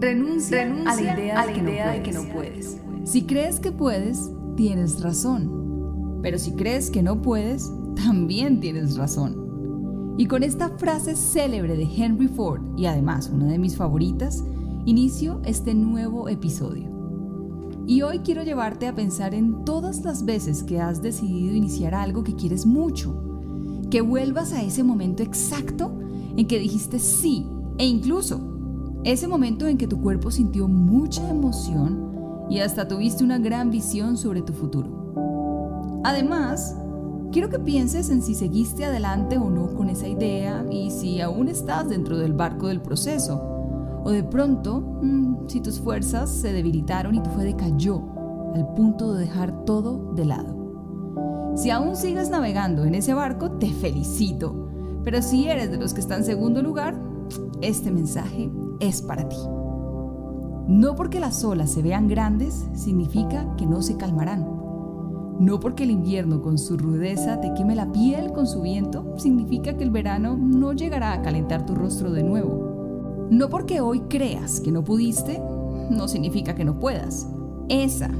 Renuncia, a la idea, de, que no puedes. Si crees que puedes, tienes razón. Pero si crees que no puedes, también tienes razón. Y con esta frase célebre de Henry Ford, y además una de mis favoritas, inicio este nuevo episodio. Y hoy quiero llevarte a pensar en todas las veces que has decidido iniciar algo que quieres mucho. Que vuelvas a ese momento exacto en que dijiste sí e incluso ese momento en que tu cuerpo sintió mucha emoción y hasta tuviste una gran visión sobre tu futuro. Además, quiero que pienses en si seguiste adelante o no con esa idea y si aún estás dentro del barco del proceso. O de pronto, mm, si tus fuerzas se debilitaron y tu fe decayó al punto de dejar todo de lado. Si aún sigues navegando en ese barco, te felicito. Pero si eres de los que están en segundo lugar, este mensaje es para ti. No porque las olas se vean grandes significa que no se calmarán. No porque el invierno con su rudeza te queme la piel con su viento significa que el verano no llegará a calentar tu rostro de nuevo. No porque hoy creas que no pudiste, no significa que no puedas. Esa,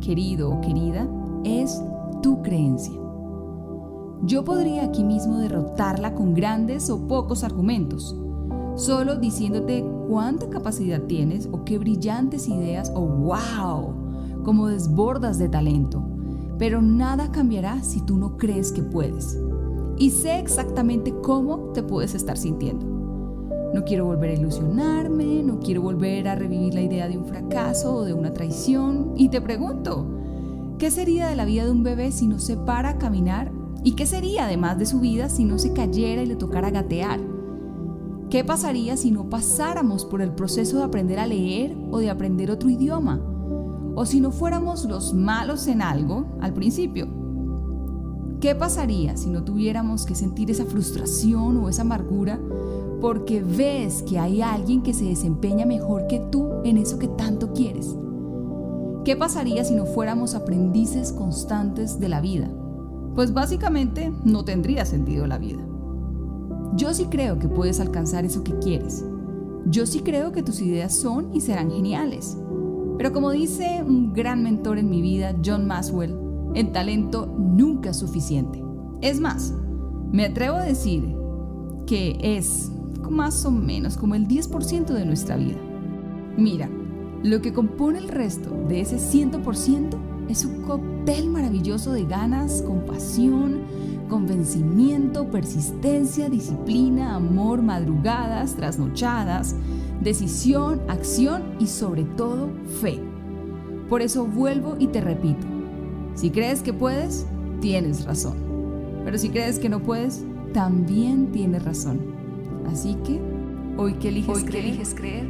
querido o querida, es tu creencia. Yo podría aquí mismo derrotarla con grandes o pocos argumentos, solo diciéndote cuánta capacidad tienes o qué brillantes ideas o wow, como desbordas de talento. Pero nada cambiará si tú no crees que puedes. Y sé exactamente cómo te puedes estar sintiendo. No quiero volver a ilusionarme, no quiero volver a revivir la idea de un fracaso o de una traición. Y te pregunto, ¿qué sería de la vida de un bebé si no se para a caminar? ¿Y qué sería además de su vida si no se cayera y le tocara gatear? ¿Qué pasaría si no pasáramos por el proceso de aprender a leer o de aprender otro idioma? ¿O si no fuéramos los malos en algo al principio? ¿Qué pasaría si no tuviéramos que sentir esa frustración o esa amargura porque ves que hay alguien que se desempeña mejor que tú en eso que tanto quieres? ¿Qué pasaría si no fuéramos aprendices constantes de la vida? Pues básicamente no tendría sentido la vida. Yo sí creo que puedes alcanzar eso que quieres. Yo sí creo que tus ideas son y serán geniales. Pero como dice un gran mentor en mi vida, John Maswell, el talento nunca es suficiente. Es más, me atrevo a decir que es más o menos como el 10% de nuestra vida. Mira, lo que compone el resto de ese 100% es un cóctel maravilloso de ganas, compasión, convencimiento, persistencia, disciplina, amor, madrugadas, trasnochadas, decisión, acción y sobre todo fe. Por eso vuelvo y te repito, si crees que puedes, tienes razón. Pero si crees que no puedes, también tienes razón. Así que, hoy que eliges, creer, eliges creer